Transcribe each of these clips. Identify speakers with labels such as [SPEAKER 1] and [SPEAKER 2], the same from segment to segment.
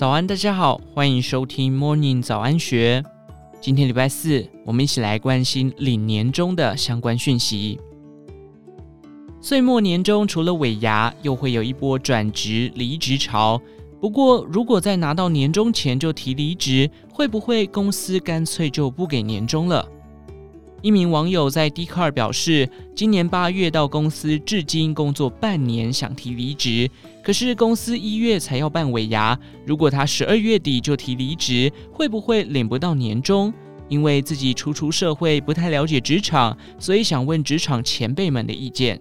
[SPEAKER 1] 早安，大家好，欢迎收听 Morning 早安学。今天礼拜四，我们一起来关心领年终的相关讯息。岁末年终，除了尾牙，又会有一波转职离职潮。不过，如果在拿到年终前就提离职，会不会公司干脆就不给年终了？一名网友在 d c a r 表示，今年八月到公司，至今工作半年，想提离职，可是公司一月才要办尾牙，如果他十二月底就提离职，会不会领不到年终？因为自己初出社会，不太了解职场，所以想问职场前辈们的意见。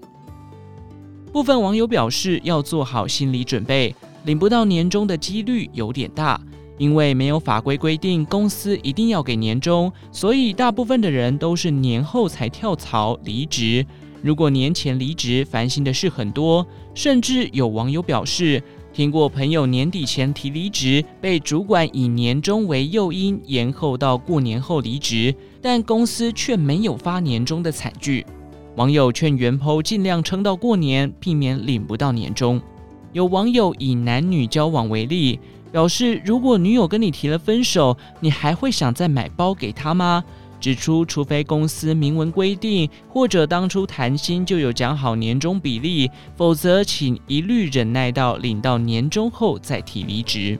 [SPEAKER 1] 部分网友表示，要做好心理准备，领不到年终的几率有点大。因为没有法规规定公司一定要给年终，所以大部分的人都是年后才跳槽离职。如果年前离职，烦心的事很多，甚至有网友表示，听过朋友年底前提离职，被主管以年终为诱因延后到过年后离职，但公司却没有发年终的惨剧。网友劝原 PO 尽量撑到过年，避免领不到年终。有网友以男女交往为例。表示，如果女友跟你提了分手，你还会想再买包给她吗？指出，除非公司明文规定，或者当初谈薪就有讲好年终比例，否则请一律忍耐到领到年终后再提离职。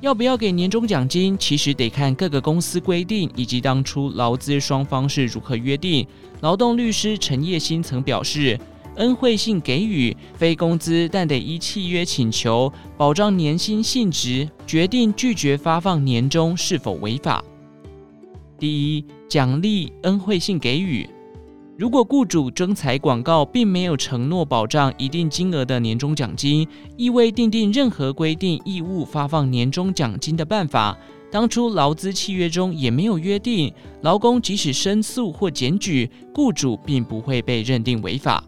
[SPEAKER 1] 要不要给年终奖金，其实得看各个公司规定以及当初劳资双方是如何约定。劳动律师陈业新曾表示。恩惠性给予非工资，但得依契约请求保障年薪性质，决定拒绝发放年终是否违法。第一，奖励恩惠性给予，如果雇主征才广告并没有承诺保障一定金额的年终奖金，亦未订定任何规定义务发放年终奖金的办法，当初劳资契约中也没有约定，劳工即使申诉或检举，雇主并不会被认定违法。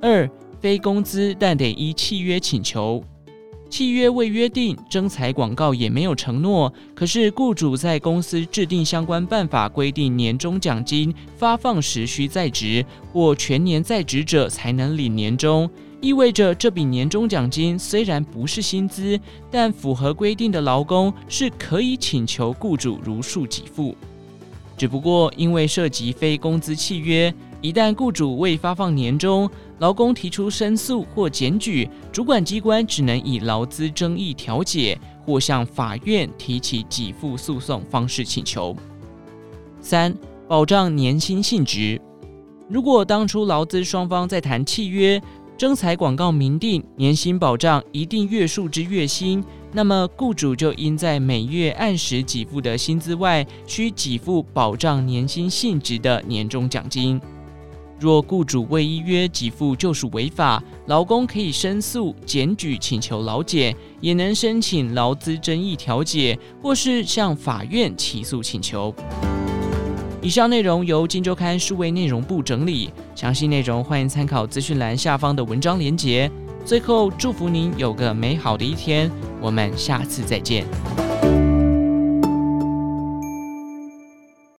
[SPEAKER 1] 二、非工资但得依契约请求，契约未约定，征才广告也没有承诺，可是雇主在公司制定相关办法规定年终奖金发放时需在职或全年在职者才能领年终，意味着这笔年终奖金虽然不是薪资，但符合规定的劳工是可以请求雇主如数给付，只不过因为涉及非工资契约。一旦雇主未发放年终，劳工提出申诉或检举，主管机关只能以劳资争议调解或向法院提起给付诉讼方式请求。三、保障年薪性质。如果当初劳资双方在谈契约，征才广告明定年薪保障一定月数之月薪，那么雇主就应在每月按时给付的薪资外，需给付保障年薪性质的年终奖金。若雇主未依约给付就属违法，劳工可以申诉、检举、请求劳检，也能申请劳资争议调解，或是向法院起诉请求。以上内容由金周刊数位内容部整理，详细内容欢迎参考资讯栏下方的文章连结。最后，祝福您有个美好的一天，我们下次再见。